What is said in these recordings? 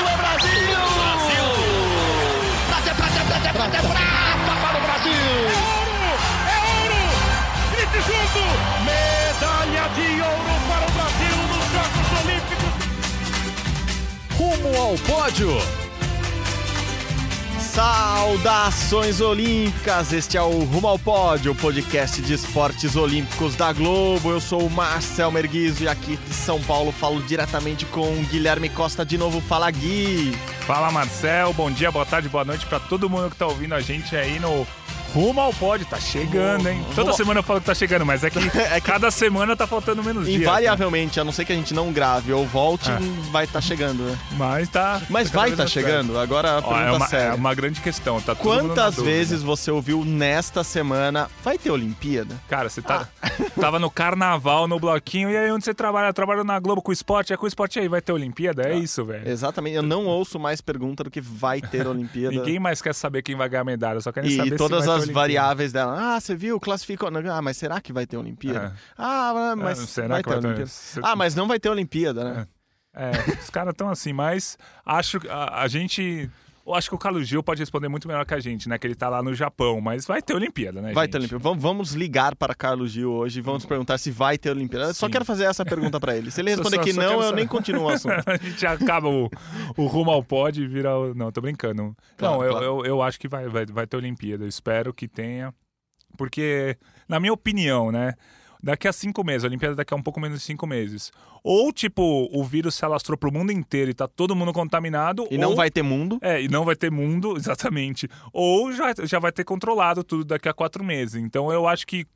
Brasil, é Brasil! Brasil! Prata, prata, prata, prata, prata para o Brasil! É ouro! É ouro! Grite junto! Medalha de ouro para o Brasil nos Jogos Olímpicos! Rumo ao pódio! Saudações Olímpicas! Este é o Rumo ao Pódio, o podcast de esportes olímpicos da Globo. Eu sou o Marcel Merguizo e aqui de São Paulo falo diretamente com Guilherme Costa de novo. Fala Gui! Fala Marcel, bom dia, boa tarde, boa noite para todo mundo que tá ouvindo a gente aí no Rumo ao pódio, tá chegando, hein? Toda semana eu falo que tá chegando, mas é que, é que cada semana tá faltando menos dias. Invariavelmente, né? a não ser que a gente não grave ou volte, é. vai tá chegando, né? Mas tá. Mas vai tá chegando? Agora a pergunta é uma, séria. É uma grande questão, tá Quantas vezes você ouviu nesta semana, vai ter Olimpíada? Cara, você tá, ah. tava no carnaval, no bloquinho, e aí onde você trabalha? Trabalha na Globo com esporte, é com esporte aí, vai ter Olimpíada? É ah. isso, velho. Exatamente, eu não ouço mais pergunta do que vai ter Olimpíada. Ninguém mais quer saber quem vai ganhar a medalha, só querem e saber todas se vai as variáveis dela. Ah, você viu? Classificou. Ah, mas será que vai ter Olimpíada? É. Ah, mas é, será vai ter Olimpíada. Ter... Ah, mas não vai ter Olimpíada, né? É, é os caras estão assim, mas acho a, a gente. Eu acho que o Carlos Gil pode responder muito melhor que a gente, né? Que ele tá lá no Japão, mas vai ter Olimpíada, né? Vai gente? ter Olimpíada. Vamos, vamos ligar para Carlos Gil hoje e vamos perguntar se vai ter Olimpíada. Sim. Só quero fazer essa pergunta para ele. Se ele responder só, que só não, eu nem continuo o assunto. a gente acaba o, o rumo ao pódio e vira o. Não, tô brincando. Claro, não, eu, claro. eu, eu, acho que vai, vai, vai ter Olimpíada. Eu espero que tenha. Porque, na minha opinião, né? Daqui a cinco meses, a Olimpíada daqui a um pouco menos de cinco meses. Ou, tipo, o vírus se alastrou pro mundo inteiro e tá todo mundo contaminado. E ou... não vai ter mundo. É, e não vai ter mundo, exatamente. Ou já, já vai ter controlado tudo daqui a quatro meses. Então eu acho que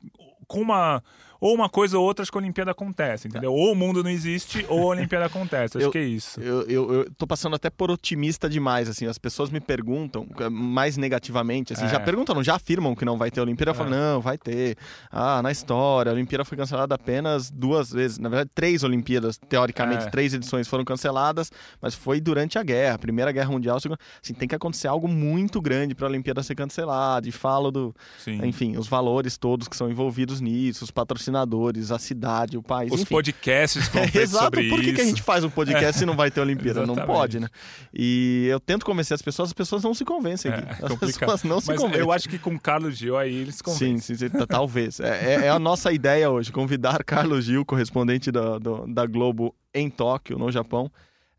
com uma ou uma coisa ou outra, acho que a Olimpíada acontece, entendeu? Ou o mundo não existe, ou a Olimpíada acontece. Acho eu, que é isso. Eu, eu, eu, tô passando até por otimista demais, assim. As pessoas me perguntam é, mais negativamente, assim, é. já perguntam, já afirmam que não vai ter Olimpíada. Eu falo, é. não, vai ter. Ah, na história, a Olimpíada foi cancelada apenas duas vezes. Na verdade, três Olimpíadas, teoricamente, é. três edições foram canceladas, mas foi durante a guerra, a Primeira Guerra Mundial. Assim, tem que acontecer algo muito grande para a Olimpíada ser cancelada. E falo do. Sim. Enfim, os valores todos que são envolvidos nisso, os patrocinadores patrocinadores, a cidade, o país. Os enfim. podcasts é, Exato, sobre por que, isso. que a gente faz um podcast é. se não vai ter Olimpíada? não pode, né? E eu tento convencer as pessoas, as pessoas não se convencem aqui. É, as pessoas não se Mas convencem. Eu acho que com Carlos Gil aí eles convencem. Sim, sim, sim talvez. É, é, é, a nossa ideia hoje, convidar Carlos Gil, correspondente da, do, da Globo em Tóquio, no Japão,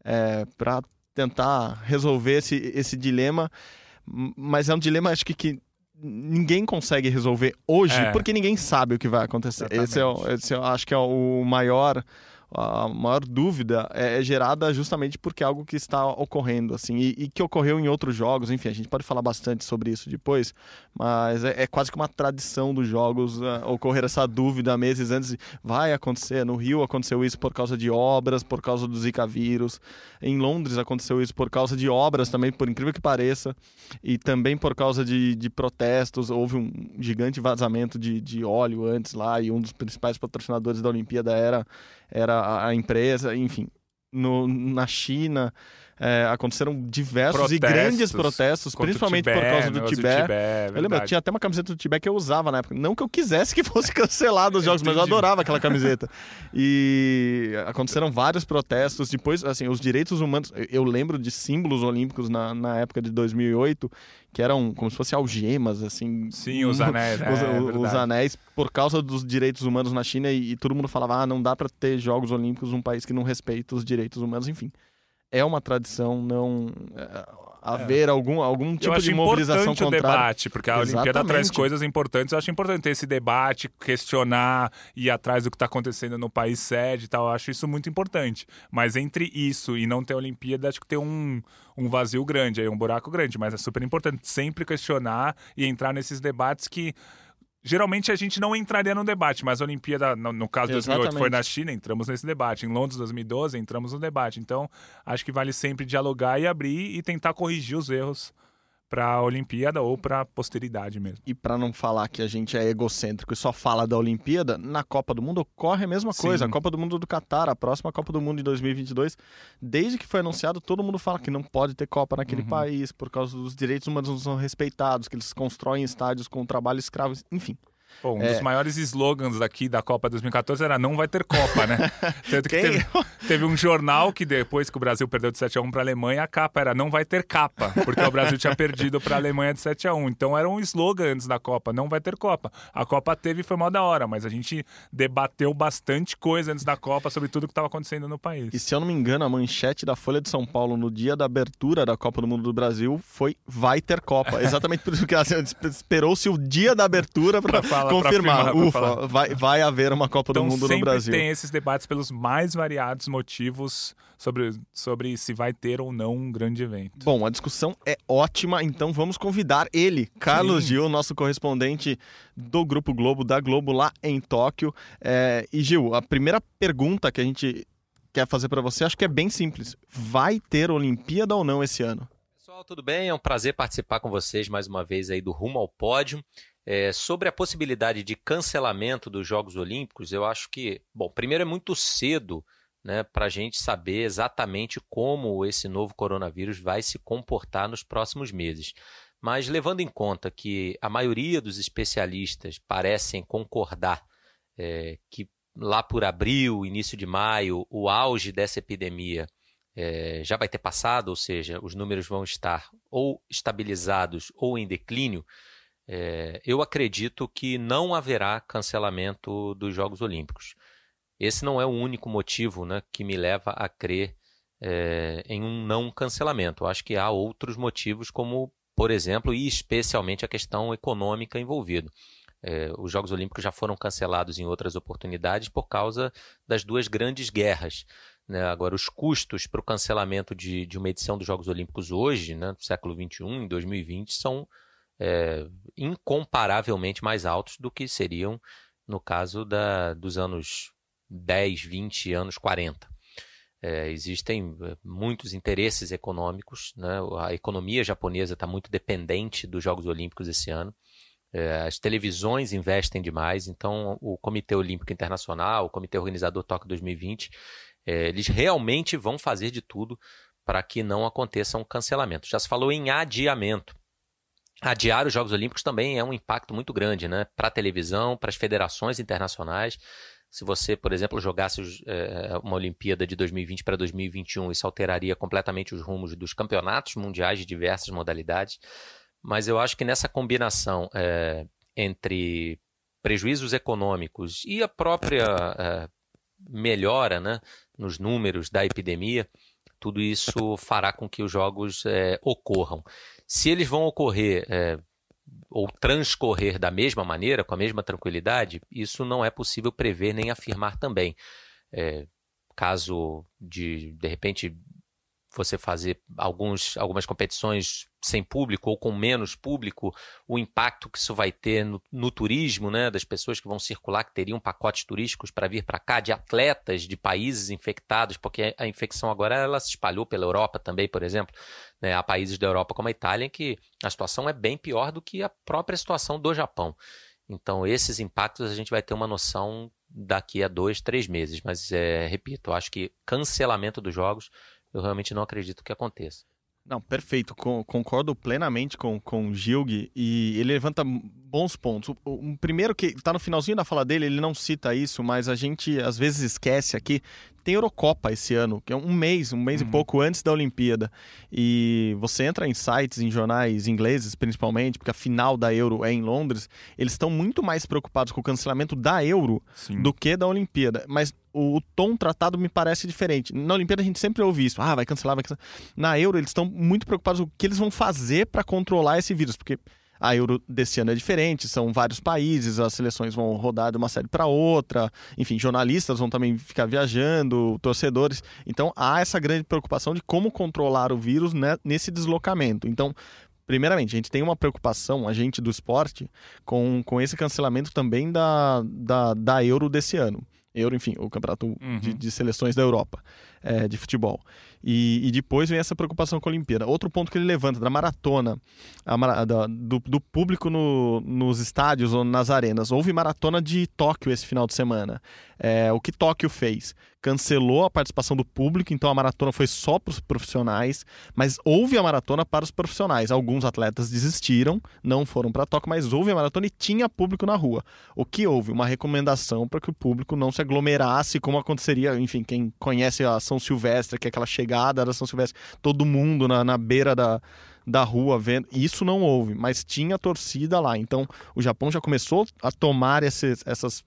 é, para tentar resolver esse, esse dilema. Mas é um dilema, acho que, que ninguém consegue resolver hoje é. porque ninguém sabe o que vai acontecer. Esse, é, esse eu acho que é o maior a maior dúvida é, é, gerada justamente porque é algo que está ocorrendo, assim, e, e, que ocorreu em outros jogos, enfim, a gente pode falar bastante sobre isso depois, mas é, é quase que uma tradição dos jogos uh, ocorrer essa dúvida meses antes, vai acontecer, no Rio aconteceu isso por causa de obras, por causa do Zika vírus, em Londres aconteceu isso por causa de obras também, por incrível que pareça, e também por causa de, de protestos, houve um gigante vazamento de, de óleo antes lá, e um dos principais patrocinadores da Olimpíada era era a empresa, enfim. No, na China é, aconteceram diversos protestos, e grandes protestos, principalmente Tibé, por causa do Tibete. Tibé é eu lembro, tinha até uma camiseta do Tibete que eu usava na época. Não que eu quisesse que fosse cancelado os jogos, mas eu adorava aquela camiseta. E aconteceram vários protestos. Depois, assim, os direitos humanos. Eu lembro de símbolos olímpicos na, na época de 2008 que eram como se fossem algemas, assim. Sim, os anéis. os, é, os anéis, por causa dos direitos humanos na China, e, e todo mundo falava, ah, não dá para ter Jogos Olímpicos num país que não respeita os direitos humanos, enfim. É uma tradição não é, haver é. algum, algum tipo de mobilização contrária. o debate, porque a Exatamente. Olimpíada traz coisas importantes. Eu acho importante ter esse debate, questionar, ir atrás do que está acontecendo no país sede e tal. Eu acho isso muito importante. Mas entre isso e não ter Olimpíada, acho que tem um, um vazio grande, aí um buraco grande. Mas é super importante sempre questionar e entrar nesses debates que geralmente a gente não entraria no debate, mas a Olimpíada, no, no caso de 2008, foi na China, entramos nesse debate. Em Londres, 2012, entramos no debate. Então, acho que vale sempre dialogar e abrir e tentar corrigir os erros para a Olimpíada ou para a posteridade mesmo. E para não falar que a gente é egocêntrico e só fala da Olimpíada, na Copa do Mundo ocorre a mesma coisa. Sim. A Copa do Mundo do Catar, a próxima Copa do Mundo de 2022, desde que foi anunciado, todo mundo fala que não pode ter Copa naquele uhum. país por causa dos direitos humanos não são respeitados, que eles constroem estádios com trabalho escravo, enfim. Bom, um é... dos maiores slogans daqui da Copa 2014 era não vai ter Copa, né? Tanto que teve, teve, um jornal que depois que o Brasil perdeu de 7 a 1 para a Alemanha, a capa era não vai ter capa, porque o Brasil tinha perdido para a Alemanha de 7 a 1. Então era um slogan antes da Copa, não vai ter Copa. A Copa teve e foi mó da hora, mas a gente debateu bastante coisa antes da Copa sobre tudo que estava acontecendo no país. E se eu não me engano, a manchete da Folha de São Paulo no dia da abertura da Copa do Mundo do Brasil foi vai ter Copa. Exatamente por isso que esperou-se o dia da abertura para confirmar. Ufa, vai, vai haver uma Copa então, do Mundo no Brasil. tem esses debates pelos mais variados motivos sobre, sobre se vai ter ou não um grande evento. Bom, a discussão é ótima, então vamos convidar ele, Carlos Sim. Gil, nosso correspondente do Grupo Globo, da Globo lá em Tóquio. É, e Gil, a primeira pergunta que a gente quer fazer para você, acho que é bem simples. Vai ter Olimpíada ou não esse ano? Pessoal, tudo bem? É um prazer participar com vocês mais uma vez aí do Rumo ao Pódio. É, sobre a possibilidade de cancelamento dos Jogos Olímpicos, eu acho que, bom, primeiro é muito cedo né, para a gente saber exatamente como esse novo coronavírus vai se comportar nos próximos meses. Mas levando em conta que a maioria dos especialistas parecem concordar é, que lá por abril, início de maio, o auge dessa epidemia é, já vai ter passado, ou seja, os números vão estar ou estabilizados ou em declínio, é, eu acredito que não haverá cancelamento dos Jogos Olímpicos. Esse não é o único motivo né, que me leva a crer é, em um não cancelamento. Eu acho que há outros motivos, como, por exemplo, e especialmente a questão econômica envolvida. É, os Jogos Olímpicos já foram cancelados em outras oportunidades por causa das duas grandes guerras. Né? Agora, os custos para o cancelamento de, de uma edição dos Jogos Olímpicos hoje, né, no século XXI, em 2020, são é, incomparavelmente mais altos do que seriam no caso da, dos anos 10, 20, anos 40. É, existem é, muitos interesses econômicos, né? a economia japonesa está muito dependente dos Jogos Olímpicos esse ano. É, as televisões investem demais, então o Comitê Olímpico Internacional, o Comitê Organizador Tóquio 2020, é, eles realmente vão fazer de tudo para que não aconteça um cancelamento. Já se falou em adiamento adiar os Jogos Olímpicos também é um impacto muito grande, né? Para a televisão, para as federações internacionais. Se você, por exemplo, jogasse é, uma Olimpíada de 2020 para 2021, isso alteraria completamente os rumos dos campeonatos mundiais de diversas modalidades. Mas eu acho que nessa combinação é, entre prejuízos econômicos e a própria é, melhora né, nos números da epidemia, tudo isso fará com que os jogos ocorram. Se eles vão ocorrer é, ou transcorrer da mesma maneira, com a mesma tranquilidade, isso não é possível prever nem afirmar também. É, caso de, de repente, você fazer alguns, algumas competições sem público ou com menos público, o impacto que isso vai ter no, no turismo, né, das pessoas que vão circular, que teriam pacotes turísticos para vir para cá, de atletas de países infectados, porque a infecção agora ela se espalhou pela Europa também, por exemplo. Né, há países da Europa como a Itália em que a situação é bem pior do que a própria situação do Japão. Então, esses impactos a gente vai ter uma noção daqui a dois, três meses. Mas, é, repito, acho que cancelamento dos jogos eu realmente não acredito que aconteça. Não, perfeito. concordo plenamente com, com o Gilg e ele levanta bons pontos. O, o primeiro que está no finalzinho da fala dele, ele não cita isso, mas a gente às vezes esquece aqui tem Eurocopa esse ano, que é um mês, um mês uhum. e pouco antes da Olimpíada. E você entra em sites, em jornais ingleses principalmente, porque a final da Euro é em Londres, eles estão muito mais preocupados com o cancelamento da Euro Sim. do que da Olimpíada. Mas o, o, tom tratado me parece diferente. Na Olimpíada a gente sempre ouve isso, ah, vai cancelar, vai cancelar. Na Euro eles estão muito preocupados com o que eles vão fazer para controlar esse vírus, porque a Euro desse ano é diferente, são vários países, as seleções vão rodar de uma série para outra, enfim, jornalistas vão também ficar viajando, torcedores. Então há essa grande preocupação de como controlar o vírus né, nesse deslocamento. Então, primeiramente, a gente tem uma preocupação, a gente do esporte, com, com esse cancelamento também da, da, da Euro desse ano. Euro, enfim, o campeonato uhum. de, de, seleções da Europa. É, de futebol. E, e, depois vem essa preocupação com a Olimpíada. Outro ponto que ele levanta da maratona, a, da, do, do, público no, nos estádios ou nas arenas. Houve maratona de Tóquio esse final de semana. É, o que Tóquio fez? Cancelou a participação do público, então a maratona foi só para os profissionais, mas houve a maratona para os profissionais. Alguns atletas desistiram, não foram para Tóquio, mas houve a maratona e tinha público na rua. O que houve? Uma recomendação para que o público não se aglomerasse, como aconteceria, enfim, quem conhece a São Silvestre, que é aquela chegada da São Silvestre, todo mundo na, na beira da, da rua vendo. Isso não houve, mas tinha torcida lá. Então o Japão já começou a tomar esses, essas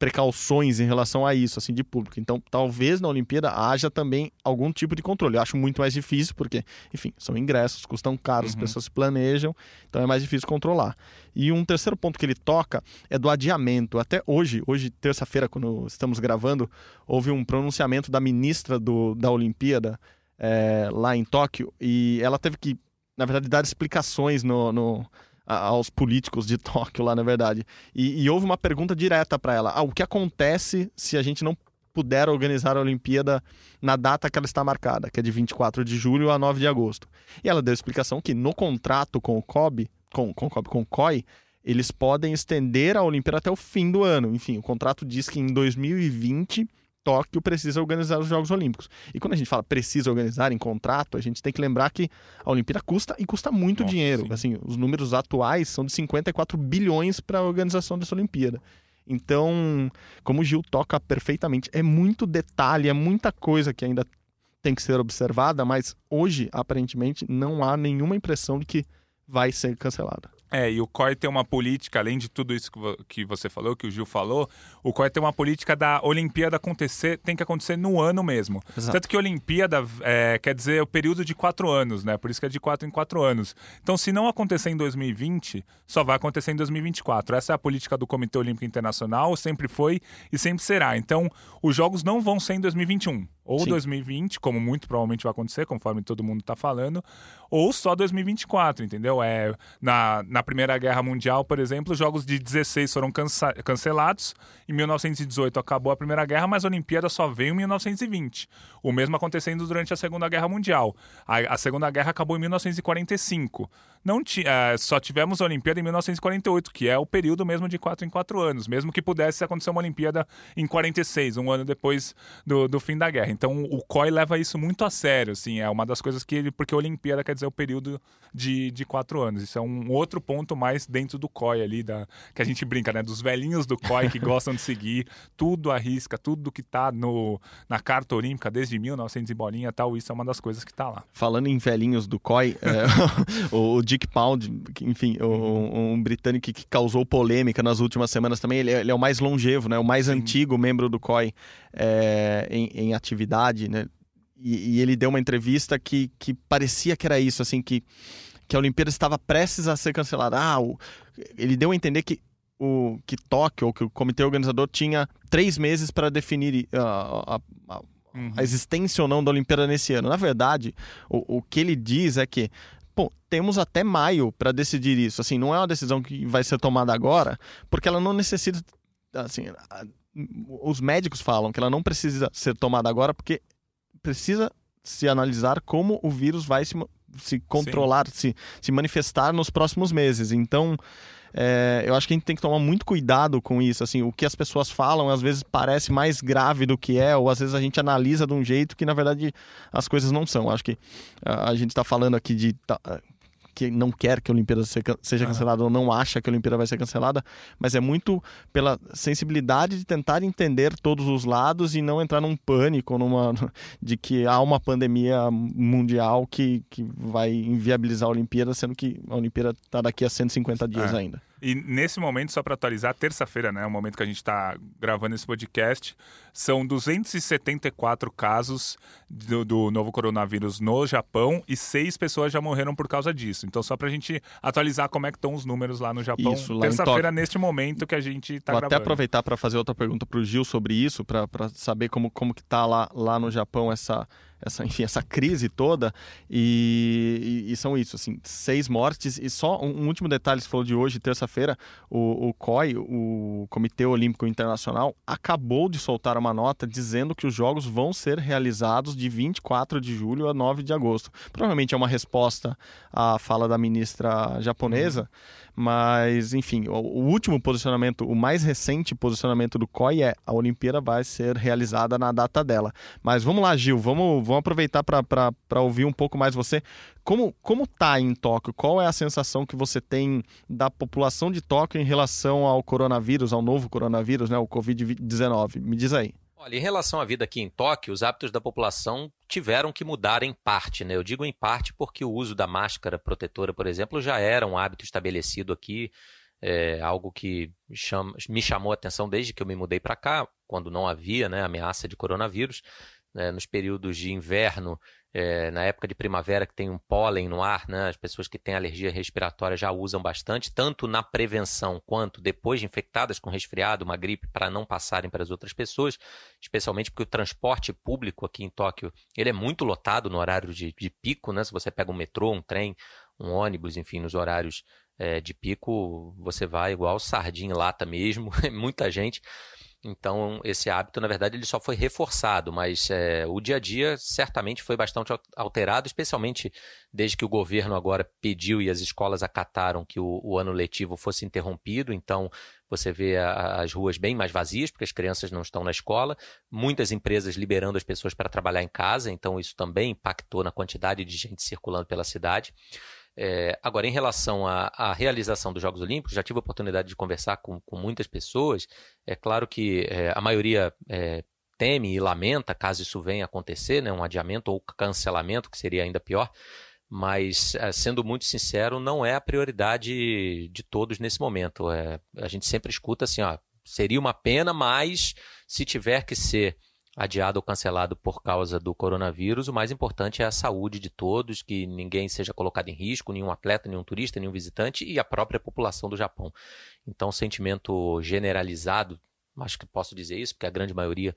precauções em relação a isso, assim, de público. Então, talvez na Olimpíada haja também algum tipo de controle. Eu acho muito mais difícil, porque, enfim, são ingressos, custam caro, uhum. as pessoas se planejam, então é mais difícil controlar. E um terceiro ponto que ele toca é do adiamento. Até hoje, hoje, terça-feira, quando estamos gravando, houve um pronunciamento da ministra do, da Olimpíada é, lá em Tóquio, e ela teve que, na verdade, dar explicações no, no aos políticos de Tóquio lá, na verdade. E, e houve uma pergunta direta para ela: ah, o que acontece se a gente não puder organizar a Olimpíada na data que ela está marcada, que é de 24 de julho a 9 de agosto? E ela deu a explicação que no contrato com o COB, com, com o COB, com o COI, eles podem estender a Olimpíada até o fim do ano. Enfim, o contrato diz que em 2020 Tóquio precisa organizar os Jogos Olímpicos. E quando a gente fala precisa organizar em contrato, a gente tem que lembrar que a Olimpíada custa e custa muito Nossa, dinheiro. Sim. Assim, os números atuais são de 54 bilhões para a organização dessa Olimpíada. Então, como o Gil toca perfeitamente, é muito detalhe, é muita coisa que ainda tem que ser observada, mas hoje, aparentemente, não há nenhuma impressão de que vai ser cancelada. É, e o COI tem uma política, além de tudo isso que você falou, que o Gil falou, o COI tem uma política da Olimpíada acontecer, tem que acontecer no ano mesmo. Exato. Tanto que Olimpíada é, quer dizer o período de quatro anos, né? Por isso que é de quatro em quatro anos. Então, se não acontecer em 2020, só vai acontecer em 2024. Essa é a política do Comitê Olímpico Internacional, sempre foi e sempre será. Então, os Jogos não vão ser em 2021 ou Sim. 2020, como muito provavelmente vai acontecer, conforme todo mundo está falando, ou só 2024, entendeu? É, na, na Primeira Guerra Mundial, por exemplo, os jogos de 16 foram cancelados, em 1918 acabou a Primeira Guerra, mas a Olimpíada só veio em 1920. O mesmo acontecendo durante a Segunda Guerra Mundial. A, a Segunda Guerra acabou em 1945. Não é, só tivemos a Olimpíada em 1948, que é o período mesmo de 4 em 4 anos, mesmo que pudesse acontecer uma Olimpíada em 46, um ano depois do, do fim da guerra. Então o COI leva isso muito a sério, assim, é uma das coisas que ele. Porque a Olimpíada quer dizer o período de, de quatro anos. Isso é um outro ponto mais dentro do COI ali, da, que a gente brinca, né? Dos velhinhos do COI que gostam de seguir tudo à risca, tudo que tá no, na carta olímpica desde 1900 e bolinha tal. Isso é uma das coisas que tá lá. Falando em velhinhos do COI, é, o Dick Pound, enfim, um, um, britânico que causou polêmica nas últimas semanas também, ele é, ele é o mais longevo, né? O mais Sim. antigo membro do COI é, em, em atividade né? E, e, ele deu uma entrevista que, que parecia que era isso, assim, que, que a Olimpíada estava prestes a ser cancelada. Ah, o, ele deu a entender que o que Tóquio, ou que o comitê organizador tinha três meses para definir uh, a, a, uhum. a, existência ou não da Olimpíada nesse ano. Na verdade, o, o que ele diz é que temos até maio para decidir isso. Assim, não é uma decisão que vai ser tomada agora, porque ela não necessita. Assim, os médicos falam que ela não precisa ser tomada agora porque precisa se analisar como o vírus vai se, se controlar, se, se manifestar nos próximos meses. Então, é, eu acho que a gente tem que tomar muito cuidado com isso. Assim, o que as pessoas falam às vezes parece mais grave do que é, ou às vezes a gente analisa de um jeito que na verdade as coisas não são. Acho que a, a gente está falando aqui de que não quer que a Olimpíada seja cancelada ou não acha que a Olimpíada vai ser cancelada, mas é muito pela sensibilidade de tentar entender todos os lados e não entrar num pânico numa, de que há uma pandemia mundial que, que vai inviabilizar a Olimpíada, sendo que a Olimpíada está daqui a 150 dias é. ainda. E nesse momento, só para atualizar, terça-feira, né, o momento que a gente está gravando esse podcast, são 274 casos do, do, novo coronavírus no Japão e seis pessoas já morreram por causa disso. Então, só para a gente atualizar como é que estão os números lá no Japão, terça-feira, neste momento que a gente está gravando. Vou até aproveitar para fazer outra pergunta para o Gil sobre isso, para saber como, como que está lá, lá no Japão essa essa, enfim, essa crise toda. E, e, e, são isso, assim, seis mortes. E só um, um último detalhe, você falou de hoje, terça-feira, o, o COI, o Comitê Olímpico Internacional, acabou de soltar uma nota dizendo que os Jogos vão ser realizados de 24 de julho a 9 de agosto. Provavelmente é uma resposta à fala da ministra japonesa. Uhum mas, enfim, o, o, último posicionamento, o mais recente posicionamento do COI é a Olimpíada vai ser realizada na data dela. Mas vamos lá, Gil, vamos, vamos aproveitar para ouvir um pouco mais você. Como, como tá em Tóquio? Qual é a sensação que você tem da população de Tóquio em relação ao coronavírus, ao novo coronavírus, né, o Covid-19? Me diz aí. Olha, em relação à vida aqui em Tóquio, os hábitos da população tiveram que mudar em parte, né? Eu digo em parte porque o uso da máscara protetora, por exemplo, já era um hábito estabelecido aqui, é algo que chama, me chamou a atenção desde que eu me mudei para cá, quando não havia né, ameaça de coronavírus. Né, nos períodos de inverno, é, na época de primavera que tem um pólen no ar, né, as pessoas que têm alergia respiratória já usam bastante, tanto na prevenção quanto depois de infectadas com resfriado, uma gripe, para não passarem para as outras pessoas, especialmente porque o transporte público aqui em Tóquio ele é muito lotado no horário de, de pico, né? Se você pega um metrô, um trem, um ônibus, enfim, nos horários é, de pico, você vai igual sardinha lata mesmo, muita gente. Então, esse hábito, na verdade, ele só foi reforçado, mas é, o dia a dia certamente foi bastante alterado, especialmente desde que o governo agora pediu e as escolas acataram que o, o ano letivo fosse interrompido. Então, você vê a, as ruas bem mais vazias, porque as crianças não estão na escola, muitas empresas liberando as pessoas para trabalhar em casa, então isso também impactou na quantidade de gente circulando pela cidade. É, agora, em relação à, realização dos Jogos Olímpicos, já tive a oportunidade de conversar com, com muitas pessoas. É claro que é, a maioria é, teme e lamenta caso isso venha a acontecer, né, um adiamento ou cancelamento, que seria ainda pior. Mas, é, sendo muito sincero, não é a prioridade de todos nesse momento. É, a gente sempre escuta assim: ó, seria uma pena, mas se tiver que ser adiado ou cancelado por causa do coronavírus, o mais importante é a saúde de todos, que ninguém seja colocado em risco, nenhum atleta, nenhum turista, nenhum visitante e a própria população do Japão. Então, sentimento generalizado, acho que posso dizer isso, porque a grande maioria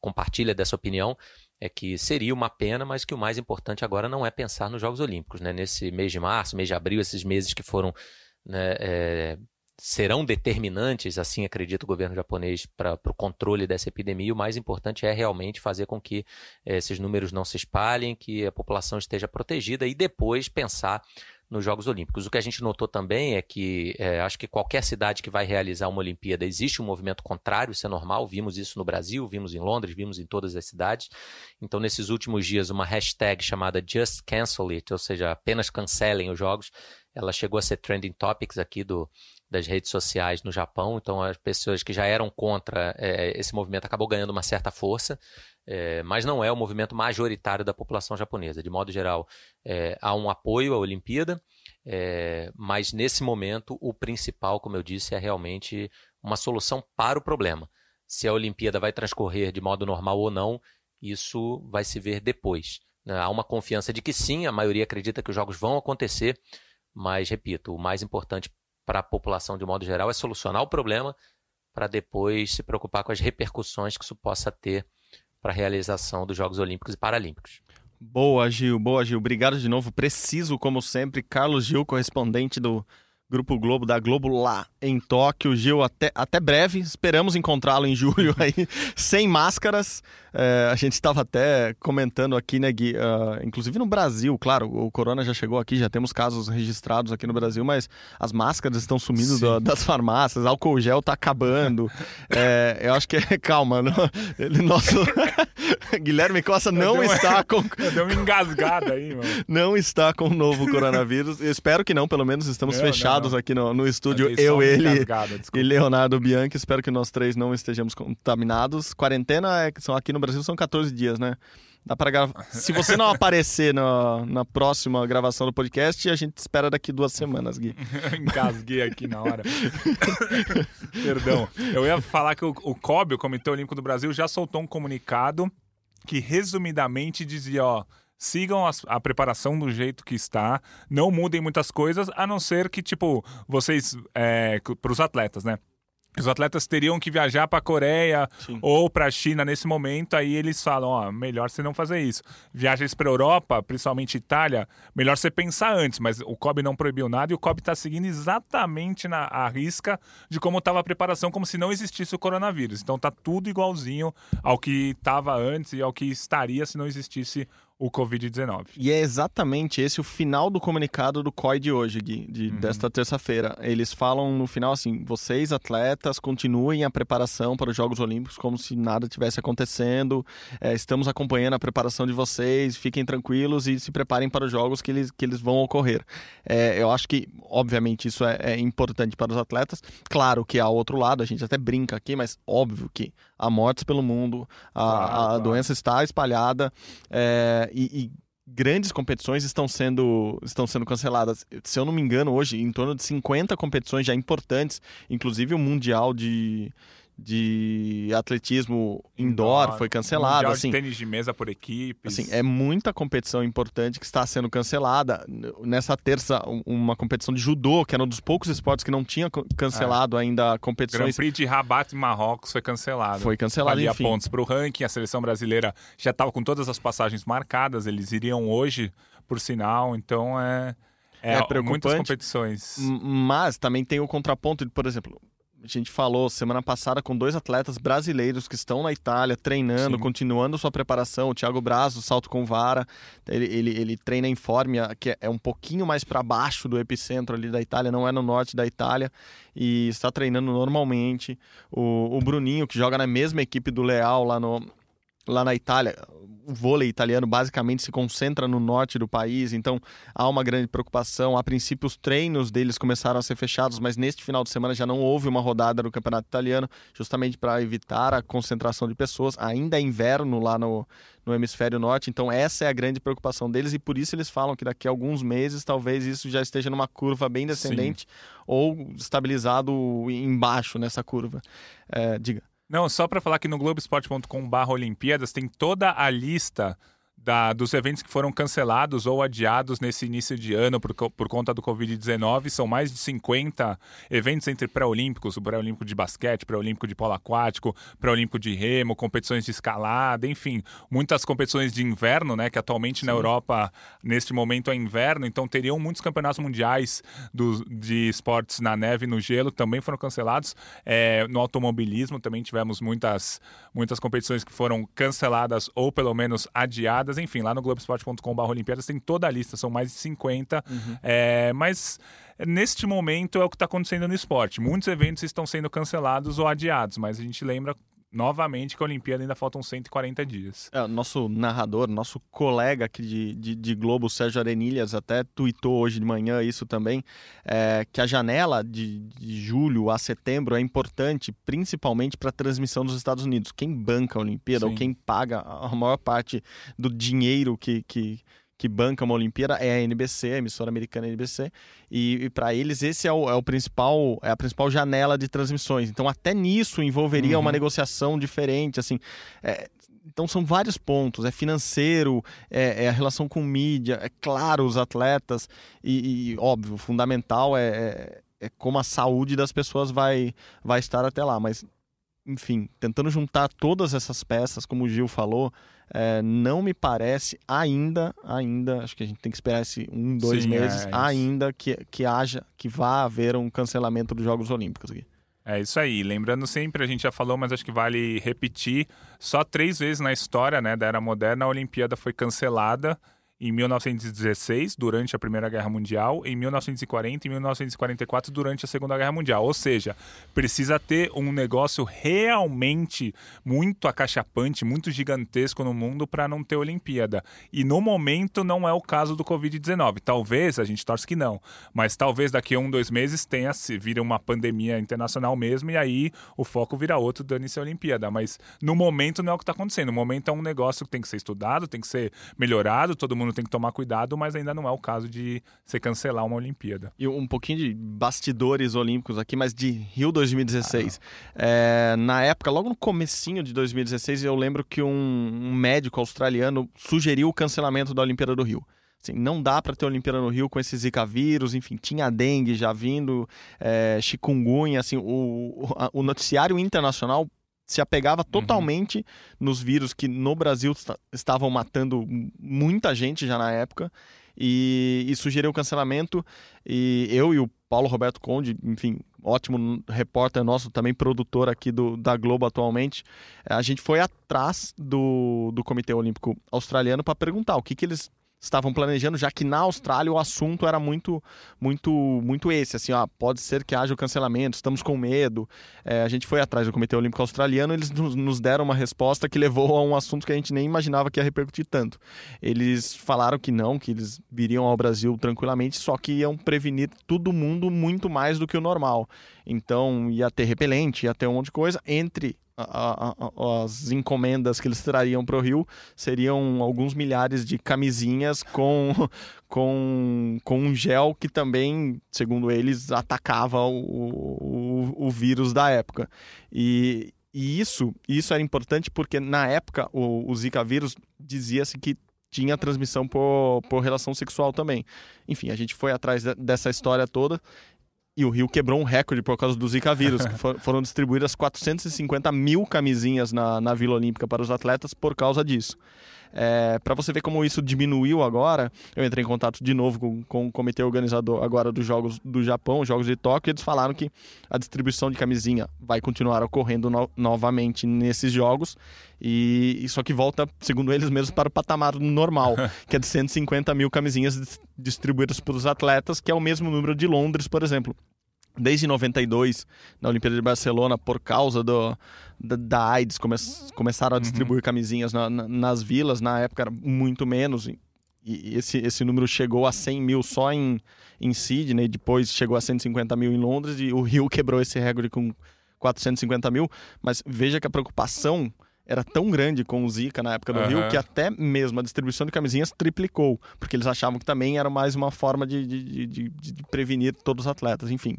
compartilha dessa opinião, é que seria uma pena, mas que o mais importante agora não é pensar nos Jogos Olímpicos. Né? Nesse mês de março, mês de abril, esses meses que foram né, é, serão determinantes, assim acredita o governo japonês, para o controle dessa epidemia. O mais importante é realmente fazer com que eh, esses números não se espalhem, que a população esteja protegida e depois pensar nos Jogos Olímpicos. O que a gente notou também é que é, acho que qualquer cidade que vai realizar uma Olimpíada existe um movimento contrário, isso é normal. Vimos isso no Brasil, vimos em Londres, vimos em todas as cidades. Então, nesses últimos dias, uma hashtag chamada Just Cancel It, ou seja, apenas cancelem os jogos, ela chegou a ser trending topics aqui do, das redes sociais no Japão, então as pessoas que já eram contra é, esse movimento acabou ganhando uma certa força, é, mas não é o movimento majoritário da população japonesa. De modo geral, é, há um apoio à Olimpíada, é, mas nesse momento o principal, como eu disse, é realmente uma solução para o problema. Se a Olimpíada vai transcorrer de modo normal ou não, isso vai se ver depois. Né? Há uma confiança de que sim, a maioria acredita que os jogos vão acontecer, mas repito, o mais importante para a população de modo geral é solucionar o problema para depois se preocupar com as repercussões que isso possa ter para a realização dos Jogos Olímpicos e Paralímpicos. Boa, Gil. Boa, Gil. Obrigado de novo. Preciso, como sempre, Carlos Gil, correspondente do Grupo Globo, da Globo lá em Tóquio. Gil, até, até breve. Esperamos encontrá-lo em julho aí, sem máscaras. É, a gente estava até comentando aqui, né, Gui? Uh, inclusive no Brasil, claro, o corona já chegou aqui, já temos casos registrados aqui no Brasil, mas as máscaras estão sumindo da, das farmácias, álcool gel está acabando. É, eu acho que é. Calma, não, ele, nosso. Guilherme Costa não está com. Deu uma engasgada aí, mano. Não está com o novo coronavírus. Eu espero que não, pelo menos estamos não, fechados aqui no, no estúdio, eu, ele e Leonardo Bianchi. Espero que nós três não estejamos contaminados. Quarentena é, são aqui no Brasil são 14 dias, né? Dá para gravar. Se você não aparecer na, na próxima gravação do podcast, a gente espera daqui duas semanas, Gui. Engasguei aqui na hora. Perdão. Eu ia falar que o, o COB, o Comitê Olímpico do Brasil, já soltou um comunicado que resumidamente dizia, ó sigam a, a, preparação do jeito que está, não mudem muitas coisas, a não ser que, tipo, vocês, é, para os atletas, né? os atletas teriam que viajar para a Coreia Sim. ou para a China nesse momento, aí eles falam, ó, melhor você não fazer isso. Viagens para Europa, principalmente Itália, melhor você pensar antes, mas o COB não proibiu nada e o COB está seguindo exatamente na a risca de como estava a preparação, como se não existisse o coronavírus. Então tá tudo igualzinho ao que estava antes e ao que estaria se não existisse o Covid-19. E é exatamente esse o final do comunicado do COI de hoje, Gui, de, uhum. desta terça-feira. Eles falam no final assim: vocês, atletas, continuem a preparação para os Jogos Olímpicos como se nada tivesse acontecendo. É, estamos acompanhando a preparação de vocês, fiquem tranquilos e se preparem para os jogos que eles, que eles vão ocorrer. É, eu acho que, obviamente, isso é, é importante para os atletas. Claro que há outro lado, a gente até brinca aqui, mas óbvio que há mortes pelo mundo, a, claro, a claro. doença está espalhada. É, e, e grandes competições estão sendo, estão sendo canceladas. Se eu não me engano, hoje, em torno de 50 competições já importantes, inclusive o Mundial de, de atletismo indoor foi cancelado. Mundial assim, de tênis de mesa por equipes. Assim, é muita competição importante que está sendo cancelada. Nessa terça, uma competição de judô, que era um dos poucos esportes que não tinha cancelado é. ainda competições. Grand Prix de Rabat, Marrocos, foi cancelado. Foi cancelado, Valia enfim. pontos para o ranking. A seleção brasileira já estava com todas as passagens marcadas. Eles iriam hoje, por sinal. Então, é... É, é muitas competições. Mas também tem o contraponto, de, por exemplo, a gente falou semana passada com dois atletas brasileiros que estão na Itália treinando, Sim. continuando sua preparação. O Thiago Braz, do salto com vara, ele, ele, ele treina em Fórmia, que é um pouquinho mais para baixo do epicentro ali da Itália, não é no norte da Itália, e está treinando normalmente. O, o Bruninho, que joga na mesma equipe do Leal lá no, lá na Itália, o vôlei italiano basicamente se concentra no norte do país, então há uma grande preocupação. A princípio, os treinos deles começaram a ser fechados, mas neste final de semana já não houve uma rodada no campeonato italiano, justamente para evitar a concentração de pessoas. Ainda é inverno lá no, no hemisfério norte, então essa é a grande preocupação deles e por isso eles falam que daqui a alguns meses talvez isso já esteja numa curva bem descendente Sim. ou estabilizado embaixo nessa curva. É, diga. Não, só para falar que no globesport.com/olimpíadas tem toda a lista da, dos eventos que foram cancelados ou adiados nesse início de ano por, por conta do Covid-19. São mais de 50 eventos entre pré-olímpicos, o pré-olímpico de basquete, pré-olímpico de polo aquático, pré-olímpico de remo, competições de escalada, enfim, muitas competições de inverno, né, que atualmente Sim. na Europa, neste momento, é inverno, então teriam muitos campeonatos mundiais do, de esportes na neve e no gelo, também foram cancelados. É, no automobilismo também tivemos muitas, muitas competições que foram canceladas ou pelo menos adiadas Olimpíadas, enfim, lá no globesport.com.br Olimpíadas tem toda a lista, são mais de 50. Uhum. É, mas neste momento é o que está acontecendo no esporte. Muitos eventos estão sendo cancelados ou adiados, mas a gente lembra novamente que a Olimpíada ainda faltam 140 dias. É, nosso narrador, nosso colega aqui de, de, de, Globo, Sérgio Arenilhas, até tuitou hoje de manhã isso também, é, que a janela de, de julho a setembro é importante, principalmente para a transmissão dos Estados Unidos. Quem banca a Olimpíada, Sim. ou quem paga a maior parte do dinheiro que, que que banca uma Olimpíada é a NBC, a emissora americana NBC, e, e para eles esse é o, é o, principal, é a principal janela de transmissões. Então até nisso envolveria uhum. uma negociação diferente, assim. É, então são vários pontos, é financeiro, é, é, a relação com mídia, é claro os atletas e, e óbvio, fundamental é, é, é como a saúde das pessoas vai, vai estar até lá, mas enfim, tentando juntar todas essas peças, como o Gil falou, é, não me parece ainda, ainda, acho que a gente tem que esperar esse um, dois Sim, meses, é, ainda que, que haja, que vá haver um cancelamento dos Jogos Olímpicos aqui. É isso aí. Lembrando sempre, a gente já falou, mas acho que vale repetir. Só três vezes na história né, da era moderna a Olimpíada foi cancelada em 1916, durante a Primeira Guerra Mundial, em 1940 e 1944, durante a Segunda Guerra Mundial. Ou seja, precisa ter um negócio realmente muito acachapante, muito gigantesco no mundo para não ter Olimpíada. E no momento não é o caso do Covid-19. Talvez, a gente torce que não, mas talvez daqui a um, dois meses tenha se vira uma pandemia internacional mesmo e aí o foco vira outro, dane-se a Olimpíada. Mas no momento não é o que está acontecendo. No momento é um negócio que tem que ser estudado, tem que ser melhorado, todo mundo tem que tomar cuidado, mas ainda não é o caso de você cancelar uma Olimpíada. E um pouquinho de bastidores olímpicos aqui, mas de Rio 2016. Ah, é, na época, logo no comecinho de 2016, eu lembro que um, um médico australiano sugeriu o cancelamento da Olimpíada do Rio. Assim, não dá para ter Olimpíada no Rio com esse Zika vírus, enfim, tinha dengue já vindo, é, chikungunya, assim, o, o noticiário internacional se apegava uhum. totalmente uhum. nos vírus que no Brasil estavam matando muita gente já na época e, e sugeriu o cancelamento e eu e o Paulo Roberto Conde, enfim, ótimo repórter nosso, também produtor aqui do, da Globo atualmente, a gente foi atrás do, do Comitê Olímpico Australiano para perguntar o que, que eles estavam planejando, já que na Austrália o assunto era muito, muito, muito esse, assim, ó, pode ser que haja o cancelamento, estamos com medo. É, a gente foi atrás do Comitê Olímpico Australiano, eles nos deram uma resposta que levou a um assunto que a gente nem imaginava que ia repercutir tanto. Eles falaram que não, que eles viriam ao Brasil tranquilamente, só que iam prevenir todo mundo muito mais do que o normal. Então ia ter repelente, ia ter um monte de coisa. Entre a, a, as encomendas que eles trariam para o Rio seriam alguns milhares de camisinhas com, com, com um gel que também, segundo eles, atacava o, o, o vírus da época. E, e isso, isso era importante porque na época o, o Zika vírus dizia-se que tinha transmissão por, por relação sexual também. Enfim, a gente foi atrás de, dessa história toda e o Rio quebrou um recorde por causa do Zika vírus. for, foram distribuídas 450 mil camisinhas na, na Vila Olímpica para os atletas por causa disso. É, para você ver como isso diminuiu agora, eu entrei em contato de novo com, com o comitê organizador agora dos Jogos do Japão, os Jogos de Tóquio, e eles falaram que a distribuição de camisinha vai continuar ocorrendo no, novamente nesses jogos, e, e só que volta, segundo eles mesmos, para o patamar normal, que é de 150 mil camisinhas distribuídas para os atletas, que é o mesmo número de Londres, por exemplo desde 92, na Olimpíada de Barcelona, por causa do, da, da AIDS, come, começaram a uhum. distribuir uhum. camisinhas na, na, nas vilas, na época era muito menos, e, e esse, esse número chegou a 100 mil só em, em Sydney, depois chegou a 150 mil em Londres, e o Rio quebrou esse recorde com 450 mil, mas veja que a preocupação era tão grande com o Zika na época do uhum. Rio que até mesmo a distribuição de camisinhas triplicou, porque eles achavam que também era mais uma forma de, de, de, de prevenir todos os atletas. Enfim,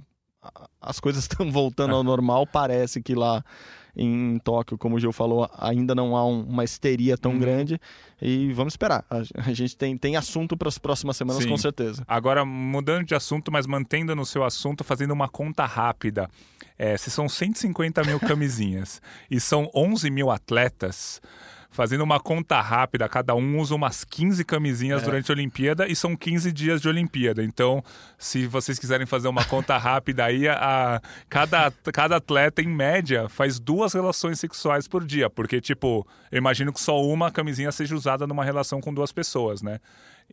as coisas estão voltando ao normal. Parece que lá em Tóquio, como o Gil falou, ainda não há um, uma histeria tão uhum. grande. E vamos esperar. A, a, gente tem, tem assunto para as próximas semanas, Sim. com certeza. Agora, mudando de assunto, mas mantendo no seu assunto, fazendo uma conta rápida. É, se são 150 mil camisinhas e são 11 mil atletas fazendo uma conta rápida, cada um usa umas 15 camisinhas é. durante a Olimpíada e são 15 dias de Olimpíada. Então, se vocês quiserem fazer uma conta rápida aí, a, cada, cada atleta, em média, faz duas relações sexuais por dia. Porque, tipo, eu imagino que só uma camisinha seja usada numa relação com duas pessoas, né?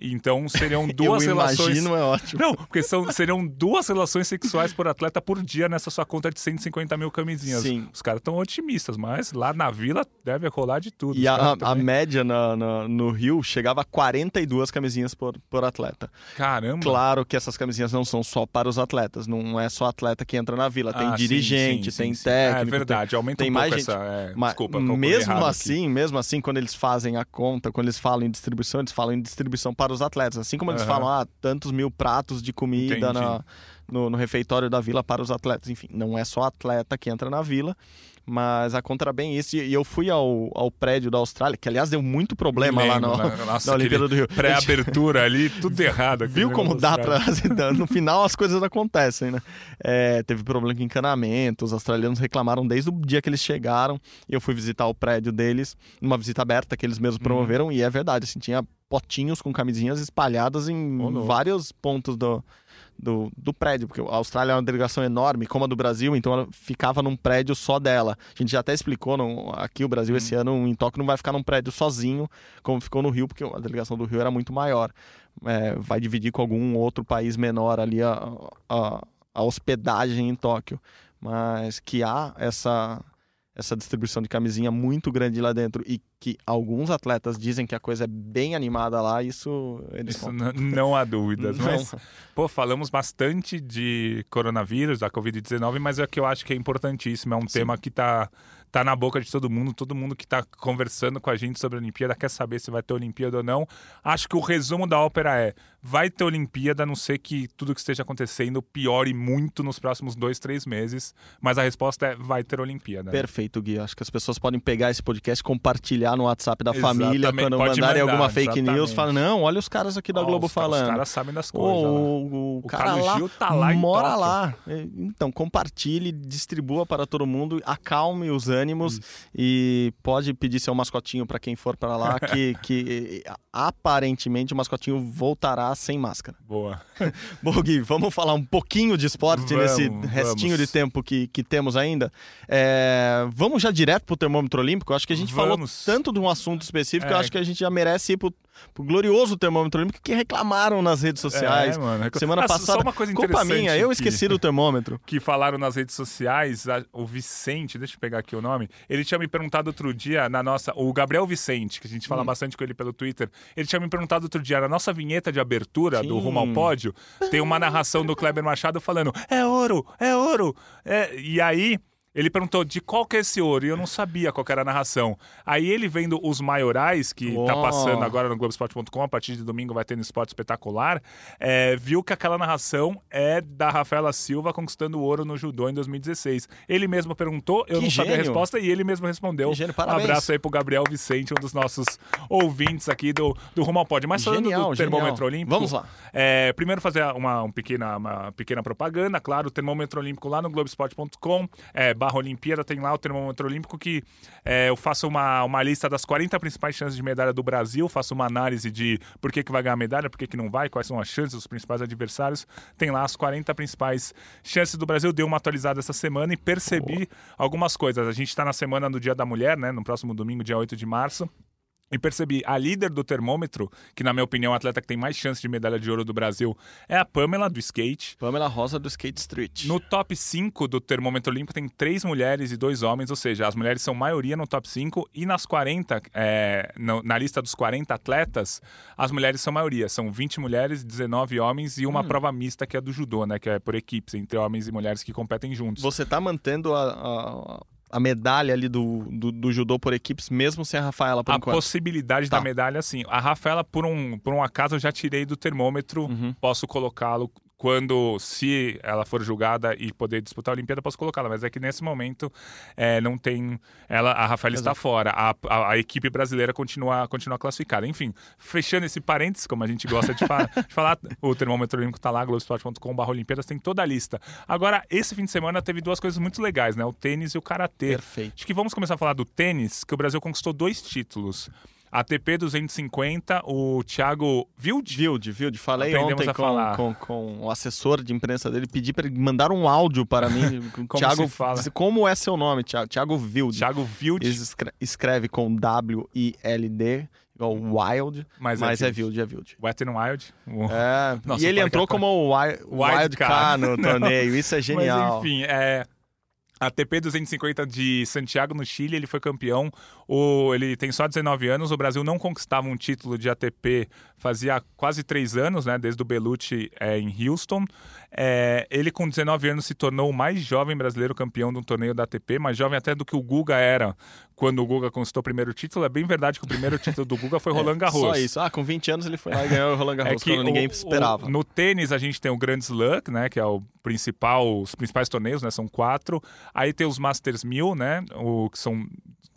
Então seriam duas eu relações. Imagino, é ótimo. Não, porque são, seriam duas relações sexuais por atleta por dia nessa sua conta de 150 mil camisinhas. Sim. Os caras estão otimistas, mas lá na vila deve rolar de tudo. E a, a, média na, na, no Rio chegava a 42 camisinhas por, por atleta. Caramba! Claro que essas camisinhas não são só para os atletas, não é só atleta que entra na vila. Tem ah, dirigente, sim, sim, tem sim, técnico. É verdade, tem, aumenta tem um mais pouco gente, essa. É, mas, desculpa, mesmo assim, aqui. mesmo assim, quando eles fazem a conta, quando eles falam em distribuição, eles falam em distribuição para os atletas. Assim como eles uhum. falam, ah, tantos mil pratos de comida na, no, no, refeitório da vila para os atletas. Enfim, não é só atleta que entra na vila, mas a conta era bem isso. E eu fui ao, ao prédio da Austrália, que aliás deu muito problema Lembro, lá no, na, nossa, na Olimpíada do Rio. Pré-abertura ali, tudo errado. Viu como dá para. no final as coisas acontecem, né? É, teve problema com encanamento, os australianos reclamaram desde o dia que eles chegaram. E eu fui visitar o prédio deles, numa visita aberta que eles mesmos uhum. promoveram, hum. e é verdade, assim, tinha potinhos com camisinhas espalhadas em oh, vários pontos do, do, do, prédio, porque a Austrália é uma delegação enorme, como a do Brasil, então ela ficava num prédio só dela. A gente já até explicou no, aqui o Brasil hum. esse ano em Tóquio não vai ficar num prédio sozinho, como ficou no Rio, porque a delegação do Rio era muito maior. É, vai dividir com algum outro país menor ali a, a, a hospedagem em Tóquio. Mas que há essa essa distribuição de camisinha muito grande lá dentro e que alguns atletas dizem que a coisa é bem animada lá, isso eles isso não, não, há dúvidas. Não. Mas, pô, falamos bastante de coronavírus, da Covid-19, mas é que eu acho que é importantíssimo, é um Sim. tema que está tá na boca de todo mundo, todo mundo que tá conversando com a gente sobre a Olimpíada quer saber se vai ter Olimpíada ou não. Acho que o resumo da ópera é: vai ter Olimpíada, a não ser que tudo que esteja acontecendo piore muito nos próximos dois, três meses. Mas a resposta é: vai ter Olimpíada. Perfeito, Gui. Acho que as pessoas podem pegar esse podcast, compartilhar no WhatsApp da exatamente. família, quando Pode mandarem mandar, alguma fake exatamente. news, fala: não, olha os caras aqui da oh, Globo os falando. Os caras sabem das coisas. Oh, o, o, cara lá, Gil tá lá mora lá. Então, compartilhe, distribua para todo mundo, acalme os ânimos Isso. e pode pedir seu mascotinho para quem for para lá, que, que aparentemente o mascotinho voltará sem máscara. Boa. Bom, Gui, vamos falar um pouquinho de esporte vamos, nesse restinho vamos. de tempo que, que temos ainda. É, vamos já direto pro termômetro olímpico? Acho que a gente vamos. falou tanto de um assunto específico, é. acho que a gente já merece ir pro pro glorioso termômetro olímpico que reclamaram nas redes sociais. É, mano. Semana ah, passada. Só uma coisa culpa minha, eu esqueci do termômetro. Que falaram nas redes sociais, o Vicente, deixa eu pegar aqui o nome, ele tinha me perguntado outro dia na nossa. O Gabriel Vicente, que a gente fala hum. bastante com ele pelo Twitter, ele tinha me perguntado outro dia, na nossa vinheta de abertura Sim. do Rumo ao Pódio, tem uma narração do Kleber Machado falando: é ouro, é ouro. É... E aí ele perguntou de qual que é esse ouro e eu não sabia qual era a narração. Aí ele vendo os maiorais, que oh. tá passando agora no Globoesporte.com, a partir de domingo vai ter no Esporte Espetacular, é, viu que aquela narração é da Rafaela Silva conquistando o ouro no judô em 2016. Ele mesmo perguntou, eu que não gênio. sabia a resposta e ele mesmo respondeu. Gênio, um abraço aí pro Gabriel Vicente, um dos nossos ouvintes aqui do, do Rumo ao Pódio. Mas falando genial, do termômetro genial. olímpico. Vamos lá. É, primeiro fazer uma, uma, pequena, uma pequena propaganda, claro, o termômetro olímpico lá no Globoesporte.com. É, barra Olimpíada, tem lá o termômetro olímpico que é, eu faço uma, uma lista das 40 principais chances de medalha do Brasil, faço uma análise de por que, que vai ganhar medalha, por que, que não vai, quais são as chances dos principais adversários. Tem lá as 40 principais chances do Brasil. Deu uma atualizada essa semana e percebi algumas coisas. A gente está na semana do Dia da Mulher, né? No próximo domingo, dia 8 de março. E percebi, a líder do termômetro, que na minha opinião é a atleta que tem mais chance de medalha de ouro do Brasil, é a Pamela do skate. Pamela Rosa do Skate Street. No top 5 do termômetro olímpico tem três mulheres e dois homens, ou seja, as mulheres são maioria no top 5 e nas 40, é, no, na lista dos 40 atletas, as mulheres são maioria. São 20 mulheres, 19 homens e uma hum. prova mista que é do judô, né? Que é por equipes, entre homens e mulheres que competem juntos. Você está mantendo a, a a medalha ali do, do, do, judô por equipes, mesmo sem a Rafaela por a enquanto? Possibilidade tá. da medalha, sim. A Rafaela, por um, por um acaso, eu já tirei do termômetro, uhum. posso colocá-lo quando, se ela for julgada e poder disputar a Olimpíada, posso colocá-la. Mas é que nesse momento é, não tem. Ela, a Rafaela está fora. A, a, a, equipe brasileira continua, continua classificada. Enfim, fechando esse parênteses, como a gente gosta de, fa de falar, o termômetro olímpico está lá, globesport.com.br Olimpíadas, tem toda a lista. Agora, esse fim de semana teve duas coisas muito legais, né? O tênis e o karatê. Perfeito. Acho que vamos começar a falar do tênis, que o Brasil conquistou dois títulos. ATP 250, o Thiago Wild? Wild, Wild. Falei Aprendemos ontem com, com, com, o assessor de imprensa dele, pedi para ele mandar um áudio para mim. como Thiago, fala? Como é seu nome, Thiago? Thiago Wild. Thiago Wild. Ele escreve com W-I-L-D, igual Wild, mas, é mas é, é Wild, é Wild. Wet n Wild. É, Nossa, e ele entrou como Wild, Wild Card no torneio, isso é genial. Mas enfim, é... ATP 250 de Santiago, no Chile, ele foi campeão. O, ele tem só 19 anos. O Brasil não conquistava um título de ATP fazia quase três anos, né? Desde o Belucci é, em Houston. É, ele, com 19 anos, se tornou o mais jovem brasileiro campeão de um torneio da ATP, mais jovem até do que o Guga era quando o Guga conquistou o primeiro título. É bem verdade que o primeiro título do Guga foi é, Roland Garros. Só isso. Ah, com 20 anos ele foi lá e ganhou o Roland é Garros, é que quando ninguém esperava. O, no tênis, a gente tem o Grand Slam, né? Que é o principal, os principais torneios, né? São quatro. Aí tem os Masters 1000, né? O, que são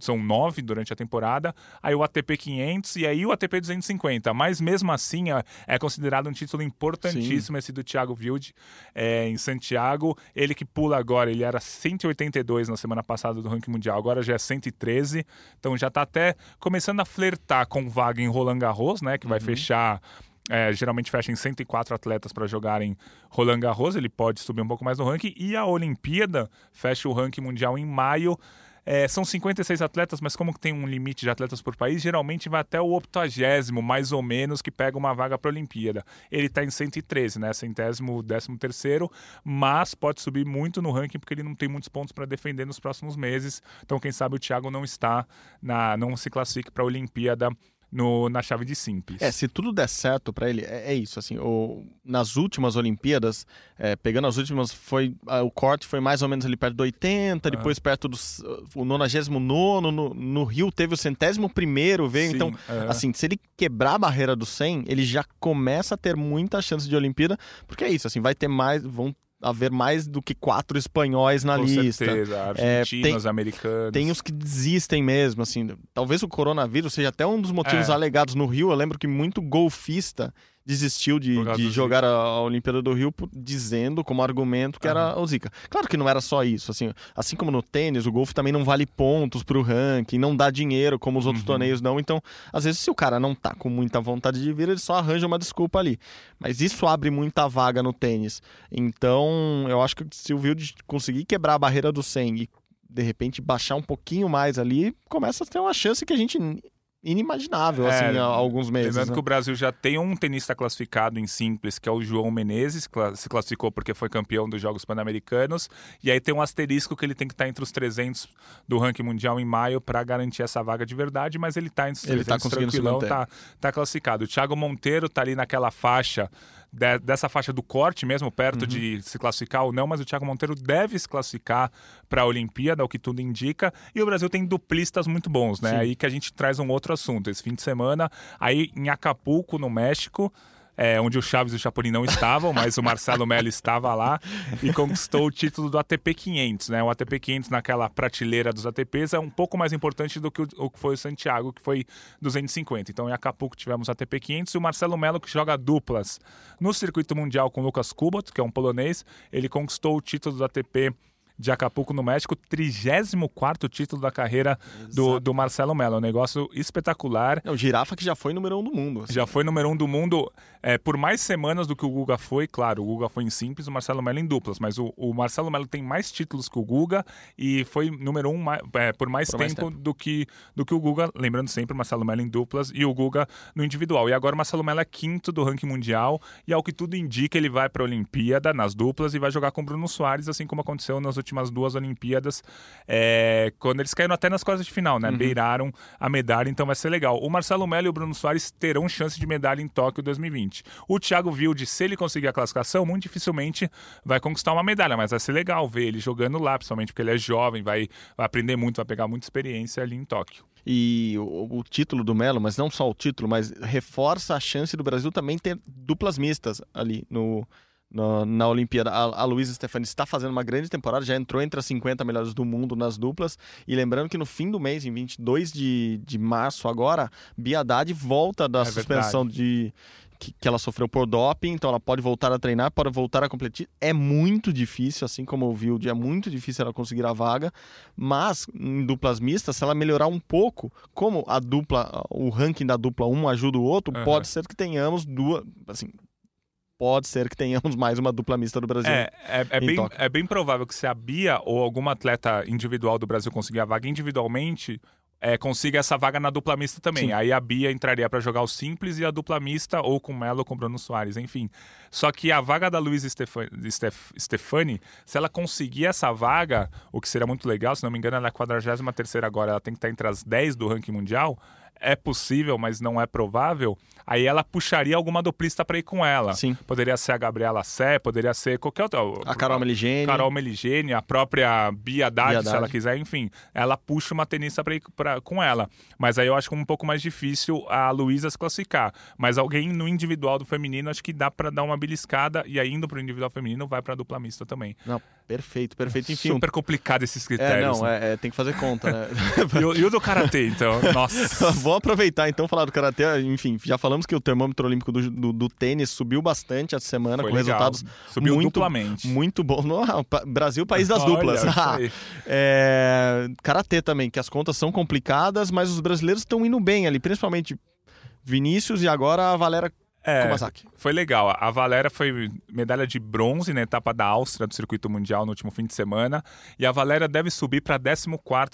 são nove durante a temporada, aí o ATP 500 e aí o ATP 250. Mas mesmo assim é, é considerado um título importantíssimo Sim. esse do Thiago Wild é, em Santiago. Ele que pula agora, ele era 182 na semana passada do ranking mundial, agora já é 113. Então já está até começando a flertar com vaga em Roland Garros, né, que vai uhum. fechar é, geralmente fecha em 104 atletas para jogarem Roland Garros, ele pode subir um pouco mais no ranking. E a Olimpíada fecha o ranking mundial em maio. É, são 56 atletas, mas como tem um limite de atletas por país, geralmente vai até o 80, mais ou menos, que pega uma vaga para a Olimpíada. Ele está em 113, né? Centésimo, décimo terceiro, mas pode subir muito no ranking porque ele não tem muitos pontos para defender nos próximos meses. Então, quem sabe o Thiago não está na, não se classifique para a Olimpíada no, na chave de simples. É, se tudo der certo para ele, é, é, isso. Assim, o, nas últimas Olimpíadas, é, pegando as últimas, foi o corte foi mais ou menos ali perto do 80, depois perto do o 99 no, no Rio teve o centésimo primeiro, veio. Sim, então, é. assim, se ele quebrar a barreira do 100, ele já começa a ter muita chance de Olimpíada, porque é isso, assim, vai ter mais, vão haver mais do que quatro espanhóis na Com lista. Certeza, argentinos, é, tem, americanos. Tem os que desistem mesmo, assim. Talvez o coronavírus seja até um dos motivos é. alegados no Rio. Eu lembro que muito golfista desistiu de, de jogar a, a, Olimpíada do Rio dizendo como argumento que uhum. era o Zika. Claro que não era só isso, assim, assim como no tênis, o golfe também não vale pontos para o ranking, não dá dinheiro como os outros uhum. torneios não, então, às vezes se o cara não tá com muita vontade de vir, ele só arranja uma desculpa ali. Mas isso abre muita vaga no tênis. Então, eu acho que se o Wild conseguir quebrar a barreira do 100 e de repente baixar um pouquinho mais ali, começa a ter uma chance que a gente inimaginável, assim, é, há alguns meses. Lembrando né? que o Brasil já tem um tenista classificado em simples, que é o João Menezes, que se classificou porque foi campeão dos Jogos Pan-Americanos, e aí tem um asterisco que ele tem que estar entre os 300 do ranking mundial em maio para garantir essa vaga de verdade, mas ele está entre os 300 ele tá tranquilão, tá, tá classificado. O Thiago Monteiro tá ali naquela faixa de, dessa faixa do corte mesmo, perto uhum. de se classificar ou não, mas o Thiago Monteiro deve se classificar para a Olimpíada, o que tudo indica. E o Brasil tem duplistas muito bons, né? Sim. Aí que a gente traz um outro assunto. Esse fim de semana, aí em Acapulco, no México, é, onde o Chaves e o Chapolin não estavam, mas o Marcelo Melo estava lá e conquistou o título do ATP 500. Né? O ATP 500 naquela prateleira dos ATPs é um pouco mais importante do que o, o que foi o Santiago, que foi 250. Então em Acapulco tivemos o ATP 500 e o Marcelo Melo, que joga duplas no circuito mundial com o Lucas Kubot, que é um polonês, ele conquistou o título do ATP 500 de Acapulco, no México, 34 título da carreira do, do Marcelo Mello. Um negócio espetacular. É, o Girafa que já foi número um do mundo. Assim. Já foi número um do mundo é, por mais semanas do que o Guga foi. Claro, o Guga foi em simples, o Marcelo Mello em duplas. Mas o, o Marcelo Mello tem mais títulos que o Guga e foi número um é, por, mais, por tempo mais, tempo, Do, que, do que o Guga. Lembrando sempre, o Marcelo Mello em duplas e o Guga no individual. E agora o Marcelo Mello é quinto do ranking mundial e ao que tudo indica, ele vai para a Olimpíada nas duplas e vai jogar com o Bruno Soares, assim como aconteceu nas últimas duas Olimpíadas, é, quando eles caíram até nas quartas de final, né? Uhum. Beiraram a medalha, então vai ser legal. O Marcelo Melo e o Bruno Soares terão chance de medalha em Tóquio 2020. O Thiago Wilde, se ele conseguir a classificação, muito dificilmente vai conquistar uma medalha, mas vai ser legal ver ele jogando lá, principalmente porque ele é jovem, vai, vai aprender muito, vai pegar muita experiência ali em Tóquio e o, o, título do Melo, mas não só o título, mas reforça a chance do Brasil também ter duplas mistas ali no, no, na Olimpíada. A, a Luísa Stefani está fazendo uma grande temporada, já entrou entre as 50 melhores do mundo nas duplas. E lembrando que no fim do mês, em 22 de, de março, agora, Bia Haddad volta da é suspensão de. Que, ela sofreu por doping, então ela pode voltar a treinar, pode voltar a competir. É muito difícil, assim como o Vilde, é muito difícil ela conseguir a vaga, mas em duplas mistas, se ela melhorar um pouco, como a dupla, o ranking da dupla um ajuda o outro, uhum. pode ser que tenhamos duas, assim, pode ser que tenhamos mais uma dupla mista do Brasil. É, é, é bem, é bem provável que se a Bia ou alguma atleta individual do Brasil conseguir a vaga individualmente, é, consiga essa vaga na dupla mista também. Sim. Aí a Bia entraria para jogar o simples e a dupla mista, ou com Melo ou com Bruno Soares, enfim. Só que a vaga da Luiz Stefani, Stefani, se ela conseguir essa vaga, o que seria muito legal, se não me engano, ela é a 43 agora, ela tem que estar entre as 10 do ranking mundial é possível, mas não é provável, aí ela puxaria alguma duplista para ir com ela. Sim. Poderia ser a Gabriela Sé, poderia ser qualquer outra. A Carol Meligeni. Carol Meligeni, a própria Bia Haddad, se ela quiser, enfim. Ela puxa uma tenista para ir pra, com ela. Mas aí eu acho um pouco mais difícil a Luísa se classificar. Mas alguém no individual do feminino, acho que dá para dar uma beliscada e aí indo pro individual feminino, vai pra dupla mista também. Não, perfeito, perfeito. Enfim. Super complicado esses critérios. É, não, né? é, é, tem que fazer conta, né? e, o, e o do Karatê, então? Nossa. Vou aproveitar então falar do Karatê. Enfim, já falamos que o termômetro olímpico do, do, do tênis subiu bastante essa semana, Foi com legal. resultados subiu muito, duplamente. muito bons. Brasil, país das duplas. é, Karatê também, que as contas são complicadas, mas os brasileiros estão indo bem ali, principalmente Vinícius e agora a Valera É, foi legal. A Valéria foi medalha de bronze na etapa da Áustria do circuito mundial no último fim de semana. E a Valéria deve subir para 14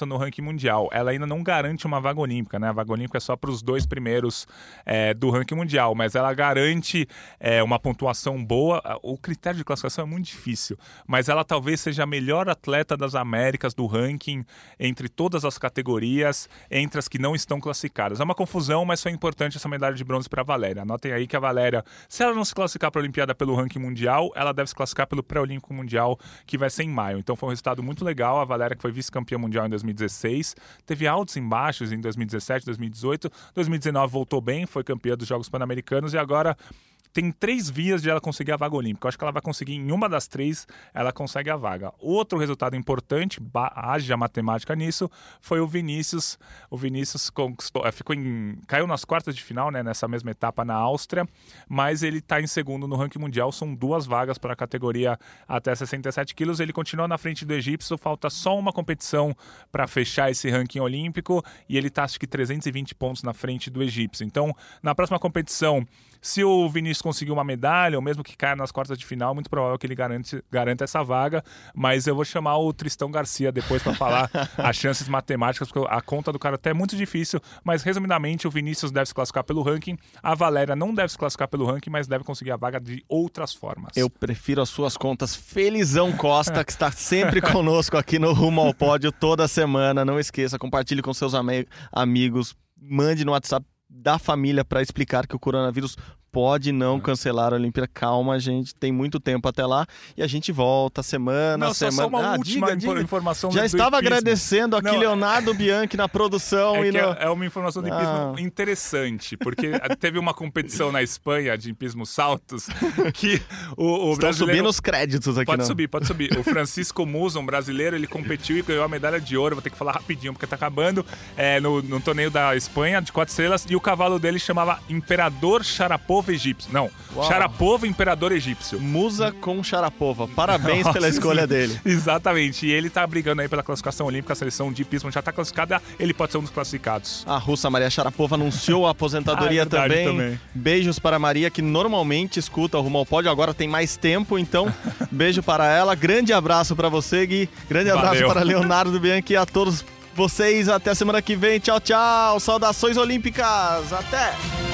no ranking mundial. Ela ainda não garante uma vaga olímpica, né? A vaga olímpica é só para os dois primeiros é, do ranking mundial, mas ela garante é, uma pontuação boa. O critério de classificação é muito difícil, mas ela talvez seja a melhor atleta das Américas do ranking entre todas as categorias, entre as que não estão classificadas. É uma confusão, mas foi importante essa medalha de bronze para a Valéria. Anotem aí que a Valéria, se ela não se classificar para a Olimpíada pelo ranking mundial, ela deve se classificar pelo pré-olímpico mundial, que vai ser em maio. Então foi um resultado muito legal. A Valéria, que foi vice-campeã mundial em 2016, teve altos e baixos em 2017, 2018. 2019 voltou bem, foi campeã dos Jogos Pan-Americanos e agora tem três vias de ela conseguir a vaga olímpica. Eu acho que ela vai conseguir em uma das três, ela consegue a vaga. Outro resultado importante, haja matemática nisso, foi o Vinícius. O Vinícius conquistou, eh, ficou em, caiu nas quartas de final, né, nessa mesma etapa na Áustria, mas ele está em segundo no ranking mundial. São duas vagas para a categoria até 67 quilos. Ele continua na frente do egípcio, falta só uma competição para fechar esse ranking olímpico e ele está acho que 320 pontos na frente do egípcio. Então, na próxima competição se o Vinícius conseguir uma medalha, ou mesmo que caia nas quartas de final, muito provável que ele garante, garanta essa vaga. Mas eu vou chamar o Tristão Garcia depois para falar as chances matemáticas, porque a conta do cara até é muito difícil. Mas resumidamente, o Vinícius deve se classificar pelo ranking, a Valéria não deve se classificar pelo ranking, mas deve conseguir a vaga de outras formas. Eu prefiro as suas contas. Felizão Costa, que está sempre conosco aqui no Rumo ao Pódio toda semana. Não esqueça, compartilhe com seus amigos, mande no WhatsApp da família para explicar que o coronavírus pode não é. cancelar a Olimpíada. Calma, gente, tem muito tempo até lá e a gente volta semana não, semana. Só uma ah, última diga, diga. informação Já estava agradecendo aqui não, Leonardo Bianchi na produção é e no... é, é uma informação de hipismo ah. interessante, porque teve uma competição na Espanha de hipismo saltos que o, o Estão brasileiro subindo os créditos aqui, Pode não. subir, pode subir. O Francisco Musa, um brasileiro, ele competiu e ganhou a medalha de ouro. Vou ter que falar rapidinho porque tá acabando. É, no, no torneio da Espanha de quatro estrelas e o cavalo dele chamava Imperador Sharapova Egípcio. Não, Uau. Sharapova, imperador egípcio. Musa com Sharapova. Parabéns Nossa, pela escolha dele. Exatamente. E ele tá brigando aí pela classificação olímpica, a seleção de pismo já tá classificada, ele pode ser um dos classificados. A russa Maria Sharapova anunciou a aposentadoria ah, é também. também. Beijos para a Maria, que normalmente escuta o Rumo ao Pódio, agora tem mais tempo, então beijo para ela. Grande abraço para você, Gui. Grande abraço Valeu. para Leonardo Bianchi e a todos vocês. Até semana que vem. Tchau, tchau. Saudações olímpicas. Até!